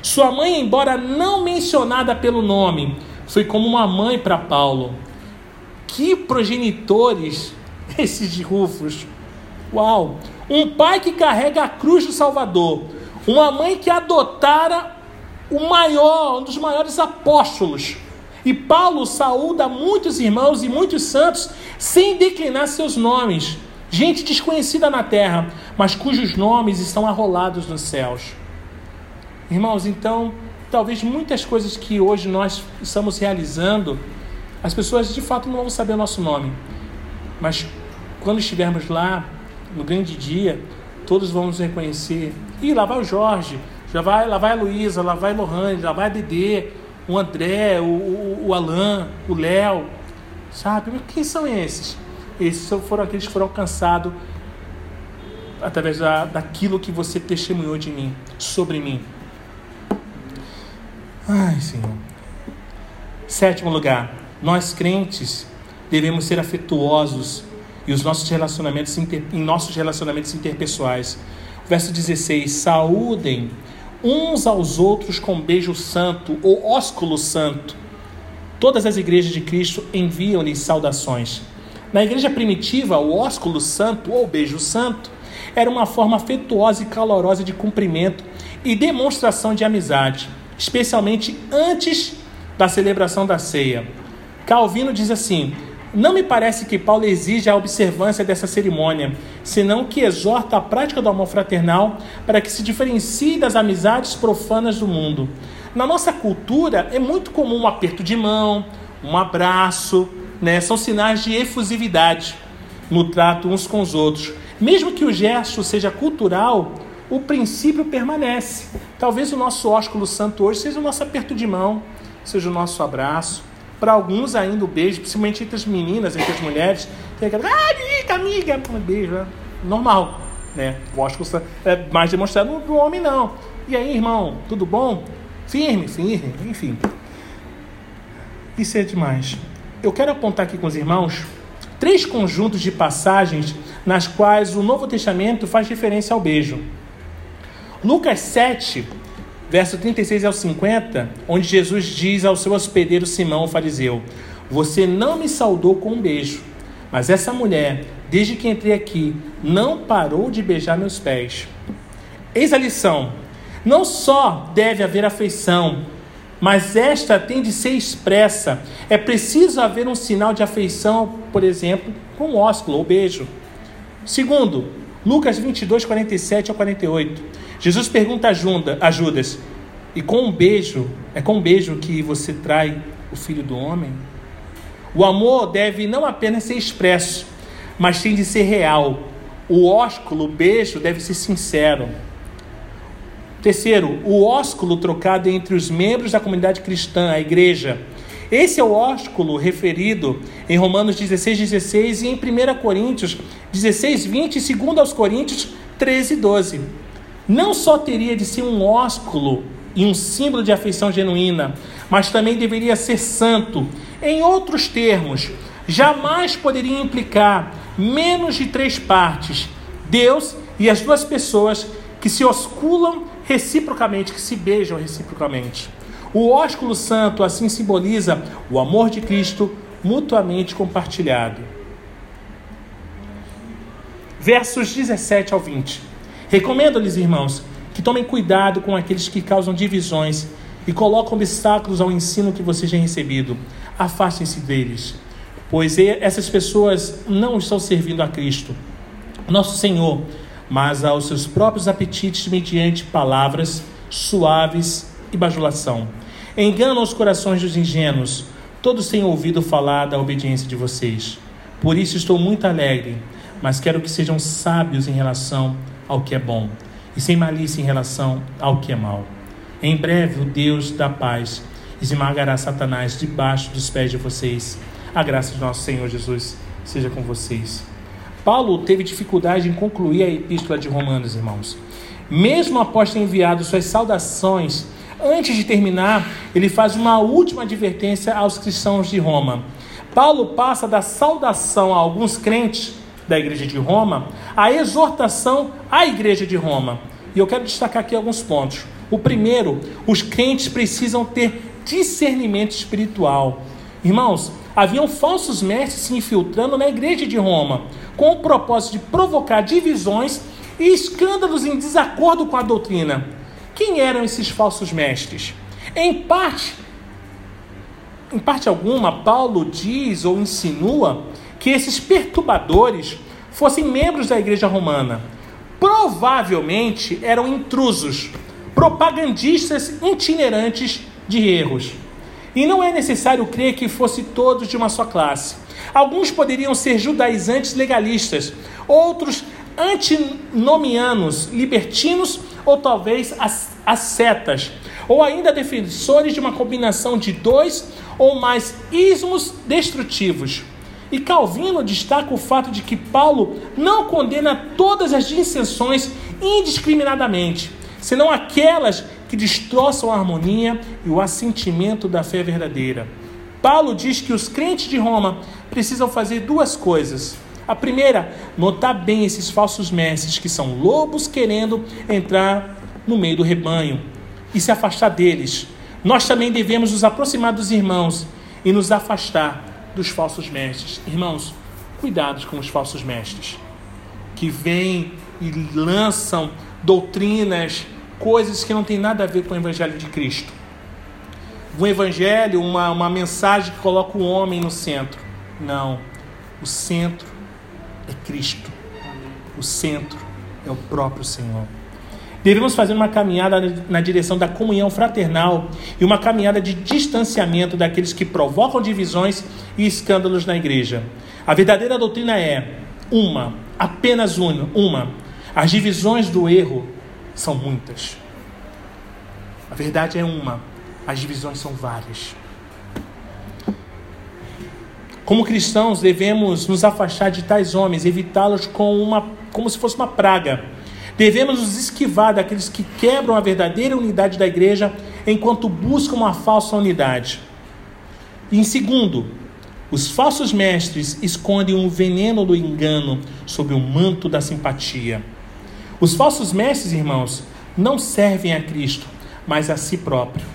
Sua mãe, embora não mencionada pelo nome, foi como uma mãe para Paulo. Que progenitores esses de Rufus! Uau! Um pai que carrega a cruz do Salvador, uma mãe que adotara o maior, um dos maiores apóstolos, e Paulo saúda muitos irmãos e muitos santos sem declinar seus nomes. Gente desconhecida na terra, mas cujos nomes estão arrolados nos céus. Irmãos, então, talvez muitas coisas que hoje nós estamos realizando, as pessoas de fato não vão saber o nosso nome. Mas quando estivermos lá, no grande dia, todos vão nos reconhecer. E lá vai o Jorge, já vai, lá vai a Luísa, lá vai a Lohane, lá vai a Dedê, o André, o, o, o Alain, o Léo, sabe? Mas quem são esses? Esses foram aqueles que foram alcançados através da, daquilo que você testemunhou de mim, sobre mim. Ai, Senhor. Sétimo lugar, nós crentes devemos ser afetuosos e os nossos relacionamentos inter, em nossos relacionamentos interpessoais. Verso 16: Saúdem uns aos outros com beijo santo ou ósculo santo. Todas as igrejas de Cristo enviam-lhes saudações. Na igreja primitiva, o ósculo santo ou beijo santo era uma forma afetuosa e calorosa de cumprimento e demonstração de amizade, especialmente antes da celebração da ceia. Calvino diz assim: não me parece que Paulo exige a observância dessa cerimônia, senão que exorta a prática do amor fraternal para que se diferencie das amizades profanas do mundo. Na nossa cultura é muito comum um aperto de mão, um abraço, né? são sinais de efusividade no trato uns com os outros. Mesmo que o gesto seja cultural, o princípio permanece. Talvez o nosso ósculo santo hoje seja o nosso aperto de mão, seja o nosso abraço. Para alguns ainda o beijo, principalmente entre as meninas, entre as mulheres, tem aquela, ah, amiga, amiga, um beijo, né? normal, né? Gosto é mais demonstrado no homem não. E aí, irmão, tudo bom? Firme, firme, enfim. Isso é demais. Eu quero apontar aqui com os irmãos três conjuntos de passagens nas quais o Novo Testamento faz referência ao beijo. Lucas 7, verso 36 ao 50, onde Jesus diz ao seu hospedeiro Simão, o fariseu: Você não me saudou com um beijo, mas essa mulher, desde que entrei aqui, não parou de beijar meus pés. Eis a lição: não só deve haver afeição, mas esta tem de ser expressa. É preciso haver um sinal de afeição, por exemplo, com o ósculo ou beijo. Segundo, Lucas 22, 47 ao 48. Jesus pergunta a Judas: E com um beijo, é com um beijo que você trai o filho do homem? O amor deve não apenas ser expresso, mas tem de ser real. O ósculo, o beijo, deve ser sincero. Terceiro, o ósculo trocado entre os membros da comunidade cristã, a igreja. Esse é o ósculo referido em Romanos 16, 16 e em 1 Coríntios 16, 20 e 2 aos Coríntios 13, 12. Não só teria de ser um ósculo e um símbolo de afeição genuína, mas também deveria ser santo. Em outros termos, jamais poderia implicar menos de três partes: Deus e as duas pessoas que se osculam reciprocamente, que se beijam reciprocamente. O ósculo santo assim simboliza o amor de Cristo mutuamente compartilhado. Versos 17 ao 20. Recomendo-lhes, irmãos, que tomem cuidado com aqueles que causam divisões e colocam obstáculos ao ensino que vocês têm recebido. Afastem-se deles, pois essas pessoas não estão servindo a Cristo, nosso Senhor mas aos seus próprios apetites mediante palavras suaves e bajulação. Enganam os corações dos ingênuos. Todos têm ouvido falar da obediência de vocês. Por isso estou muito alegre, mas quero que sejam sábios em relação ao que é bom e sem malícia em relação ao que é mal. Em breve o Deus da paz esmagará Satanás debaixo dos pés de vocês. A graça de nosso Senhor Jesus seja com vocês. Paulo teve dificuldade em concluir a epístola de Romanos, irmãos. Mesmo após ter enviado suas saudações, antes de terminar, ele faz uma última advertência aos cristãos de Roma. Paulo passa da saudação a alguns crentes da igreja de Roma à exortação à igreja de Roma. E eu quero destacar aqui alguns pontos. O primeiro, os crentes precisam ter discernimento espiritual. Irmãos, haviam falsos mestres se infiltrando na igreja de Roma, com o propósito de provocar divisões e escândalos em desacordo com a doutrina. Quem eram esses falsos mestres? Em parte, em parte alguma, Paulo diz ou insinua que esses perturbadores fossem membros da igreja romana. Provavelmente eram intrusos, propagandistas itinerantes de erros. E não é necessário crer que fosse todos de uma só classe. Alguns poderiam ser judaizantes legalistas, outros antinomianos, libertinos ou talvez ascetas, ou ainda defensores de uma combinação de dois ou mais ismos destrutivos. E Calvino destaca o fato de que Paulo não condena todas as dissensões indiscriminadamente, senão aquelas que destroçam a harmonia e o assentimento da fé verdadeira. Paulo diz que os crentes de Roma precisam fazer duas coisas. A primeira, notar bem esses falsos mestres que são lobos querendo entrar no meio do rebanho e se afastar deles. Nós também devemos nos aproximar dos irmãos e nos afastar dos falsos mestres. Irmãos, cuidados com os falsos mestres que vêm e lançam doutrinas coisas que não tem nada a ver com o Evangelho de Cristo. Um Evangelho, uma, uma mensagem que coloca o homem no centro. Não. O centro é Cristo. O centro é o próprio Senhor. Devemos fazer uma caminhada na direção da comunhão fraternal e uma caminhada de distanciamento daqueles que provocam divisões e escândalos na igreja. A verdadeira doutrina é uma, apenas uma. As divisões do erro são muitas. A verdade é uma, as divisões são várias. Como cristãos, devemos nos afastar de tais homens, evitá-los com uma, como se fosse uma praga. Devemos nos esquivar daqueles que quebram a verdadeira unidade da igreja enquanto buscam uma falsa unidade. E em segundo, Os falsos mestres escondem o veneno do engano sob o manto da simpatia. Os falsos mestres, irmãos, não servem a Cristo, mas a si próprio.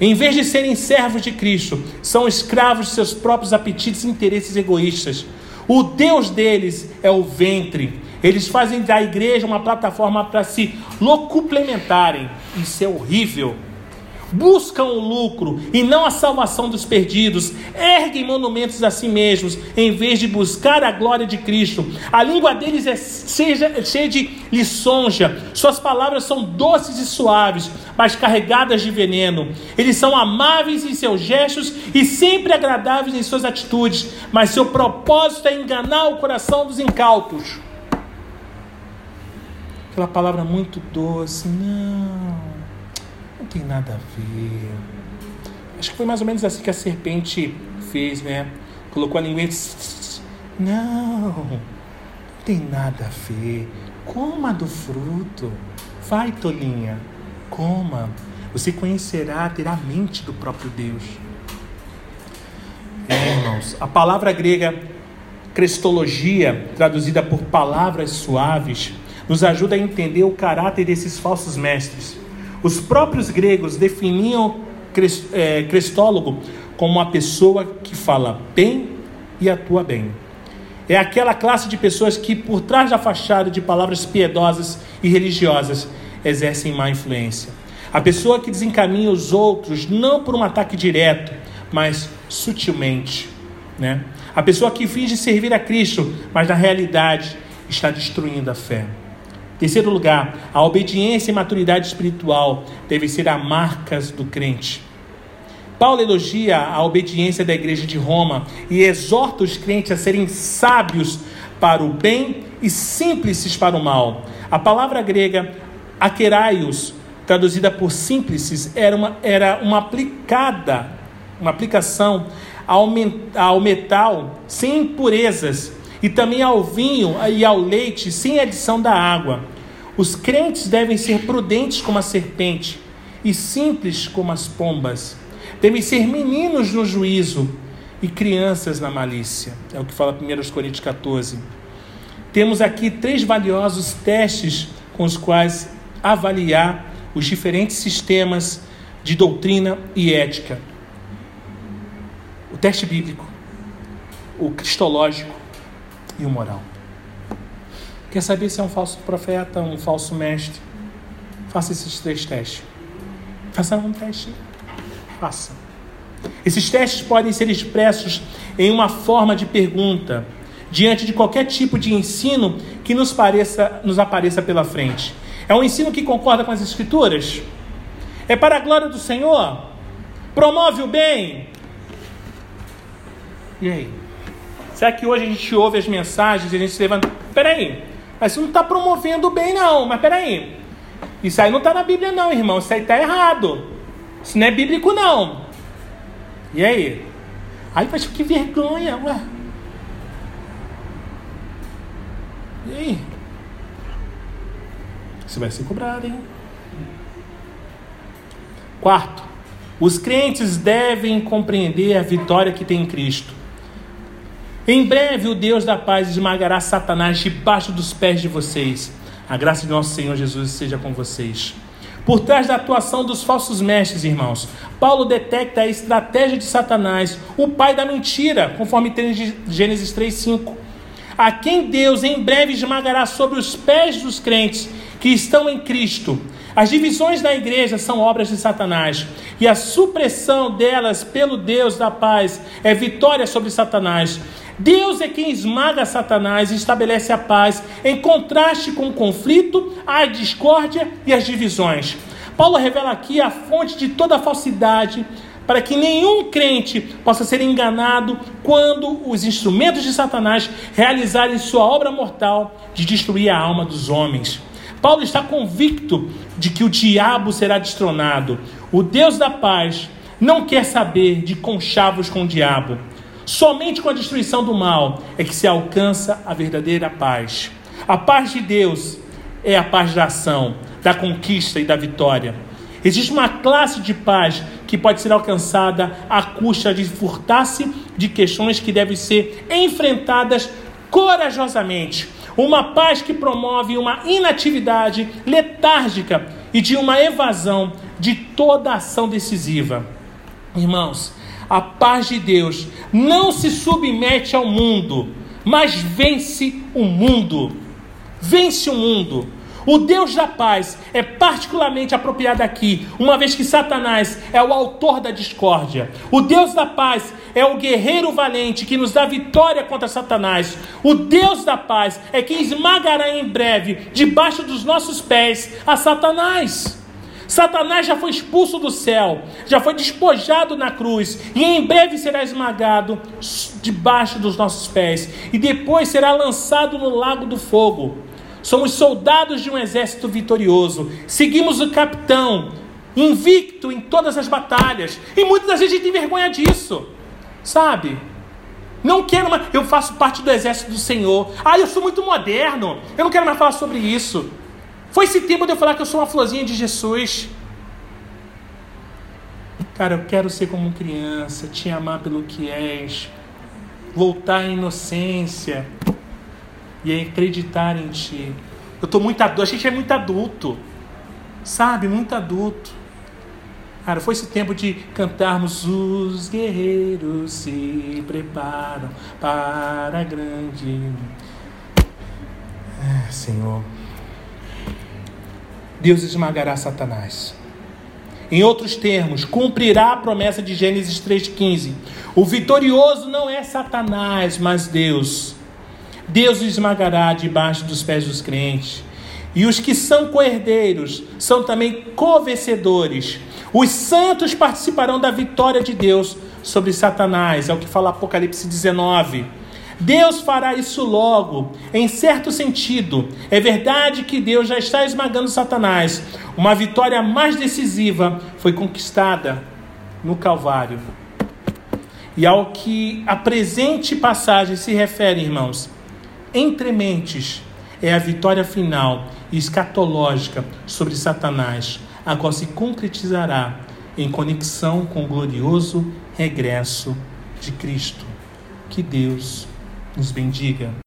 Em vez de serem servos de Cristo, são escravos de seus próprios apetites e interesses egoístas. O Deus deles é o ventre. Eles fazem da igreja uma plataforma para se locuplementarem. Isso é horrível buscam o lucro e não a salvação dos perdidos, erguem monumentos a si mesmos, em vez de buscar a glória de Cristo. A língua deles é seja, cheia de lisonja, suas palavras são doces e suaves, mas carregadas de veneno. Eles são amáveis em seus gestos e sempre agradáveis em suas atitudes, mas seu propósito é enganar o coração dos incautos. Aquela palavra muito doce, não não tem nada a ver. Acho que foi mais ou menos assim que a serpente fez, né? Colocou a e não, não tem nada a ver. Coma do fruto. Vai, tolinha, coma. Você conhecerá, terá a mente do próprio Deus. É, irmãos, a palavra grega cristologia, traduzida por palavras suaves, nos ajuda a entender o caráter desses falsos mestres. Os próprios gregos definiam é, cristólogo como uma pessoa que fala bem e atua bem. É aquela classe de pessoas que, por trás da fachada de palavras piedosas e religiosas, exercem má influência. A pessoa que desencaminha os outros não por um ataque direto, mas sutilmente. Né? A pessoa que finge servir a Cristo, mas na realidade está destruindo a fé. Terceiro lugar, a obediência e maturidade espiritual devem ser as marcas do crente. Paulo elogia a obediência da igreja de Roma e exorta os crentes a serem sábios para o bem e simples para o mal. A palavra grega akeraios, traduzida por simples, era uma, era uma aplicada, uma aplicação ao, ao metal sem impurezas e também ao vinho e ao leite sem adição da água. Os crentes devem ser prudentes como a serpente e simples como as pombas. Devem ser meninos no juízo e crianças na malícia. É o que fala 1 Coríntios 14. Temos aqui três valiosos testes com os quais avaliar os diferentes sistemas de doutrina e ética: o teste bíblico, o cristológico e o moral. Quer saber se é um falso profeta, um falso mestre? Faça esses três testes. Faça um teste. Faça. Esses testes podem ser expressos em uma forma de pergunta, diante de qualquer tipo de ensino que nos, pareça, nos apareça pela frente. É um ensino que concorda com as Escrituras? É para a glória do Senhor? Promove o bem? E aí? Será que hoje a gente ouve as mensagens e a gente se levanta? Peraí, mas isso não está promovendo bem, não. Mas peraí. Isso aí não está na Bíblia, não, irmão. Isso aí está errado. Isso não é bíblico, não. E aí? Aí, mas que vergonha, ué. E aí? Você vai ser cobrado, hein? Quarto, os crentes devem compreender a vitória que tem em Cristo. Em breve o Deus da paz esmagará Satanás debaixo dos pés de vocês. A graça de nosso Senhor Jesus seja com vocês. Por trás da atuação dos falsos mestres, irmãos, Paulo detecta a estratégia de Satanás, o pai da mentira, conforme tem Gênesis 3:5. A quem Deus em breve esmagará sobre os pés dos crentes que estão em Cristo. As divisões da igreja são obras de Satanás, e a supressão delas pelo Deus da paz é vitória sobre Satanás. Deus é quem esmaga Satanás e estabelece a paz, em contraste com o conflito, a discórdia e as divisões. Paulo revela aqui a fonte de toda falsidade, para que nenhum crente possa ser enganado quando os instrumentos de Satanás realizarem sua obra mortal de destruir a alma dos homens. Paulo está convicto de que o diabo será destronado. O Deus da paz não quer saber de conchavos com o diabo. Somente com a destruição do mal é que se alcança a verdadeira paz. A paz de Deus é a paz da ação, da conquista e da vitória. Existe uma classe de paz que pode ser alcançada à custa de furtar-se de questões que devem ser enfrentadas corajosamente. Uma paz que promove uma inatividade letárgica e de uma evasão de toda ação decisiva. Irmãos, a paz de Deus não se submete ao mundo, mas vence o mundo. Vence o mundo. O Deus da paz é particularmente apropriado aqui, uma vez que Satanás é o autor da discórdia. O Deus da paz é o guerreiro valente que nos dá vitória contra Satanás. O Deus da paz é quem esmagará em breve, debaixo dos nossos pés, a Satanás. Satanás já foi expulso do céu, já foi despojado na cruz e em breve será esmagado debaixo dos nossos pés e depois será lançado no lago do fogo. Somos soldados de um exército vitorioso, seguimos o capitão, invicto em todas as batalhas e muitas vezes a gente tem vergonha disso, sabe? Não quero mais, eu faço parte do exército do Senhor. Ah, eu sou muito moderno, eu não quero mais falar sobre isso. Foi esse tempo de eu falar que eu sou uma florzinha de Jesus. Cara, eu quero ser como criança, te amar pelo que és, voltar à inocência e acreditar em ti. Eu tô muito adulto, a gente é muito adulto, sabe? Muito adulto. Cara, foi esse tempo de cantarmos os guerreiros se preparam para a grande. É, Senhor. Deus esmagará Satanás. Em outros termos, cumprirá a promessa de Gênesis 3,15. O vitorioso não é Satanás, mas Deus. Deus o esmagará debaixo dos pés dos crentes. E os que são coerdeiros são também co-vencedores. Os santos participarão da vitória de Deus sobre Satanás, é o que fala Apocalipse 19. Deus fará isso logo, em certo sentido. É verdade que Deus já está esmagando Satanás. Uma vitória mais decisiva foi conquistada no Calvário. E ao que a presente passagem se refere, irmãos, entre mentes, é a vitória final e escatológica sobre Satanás, a qual se concretizará em conexão com o glorioso regresso de Cristo. Que Deus nos bendiga.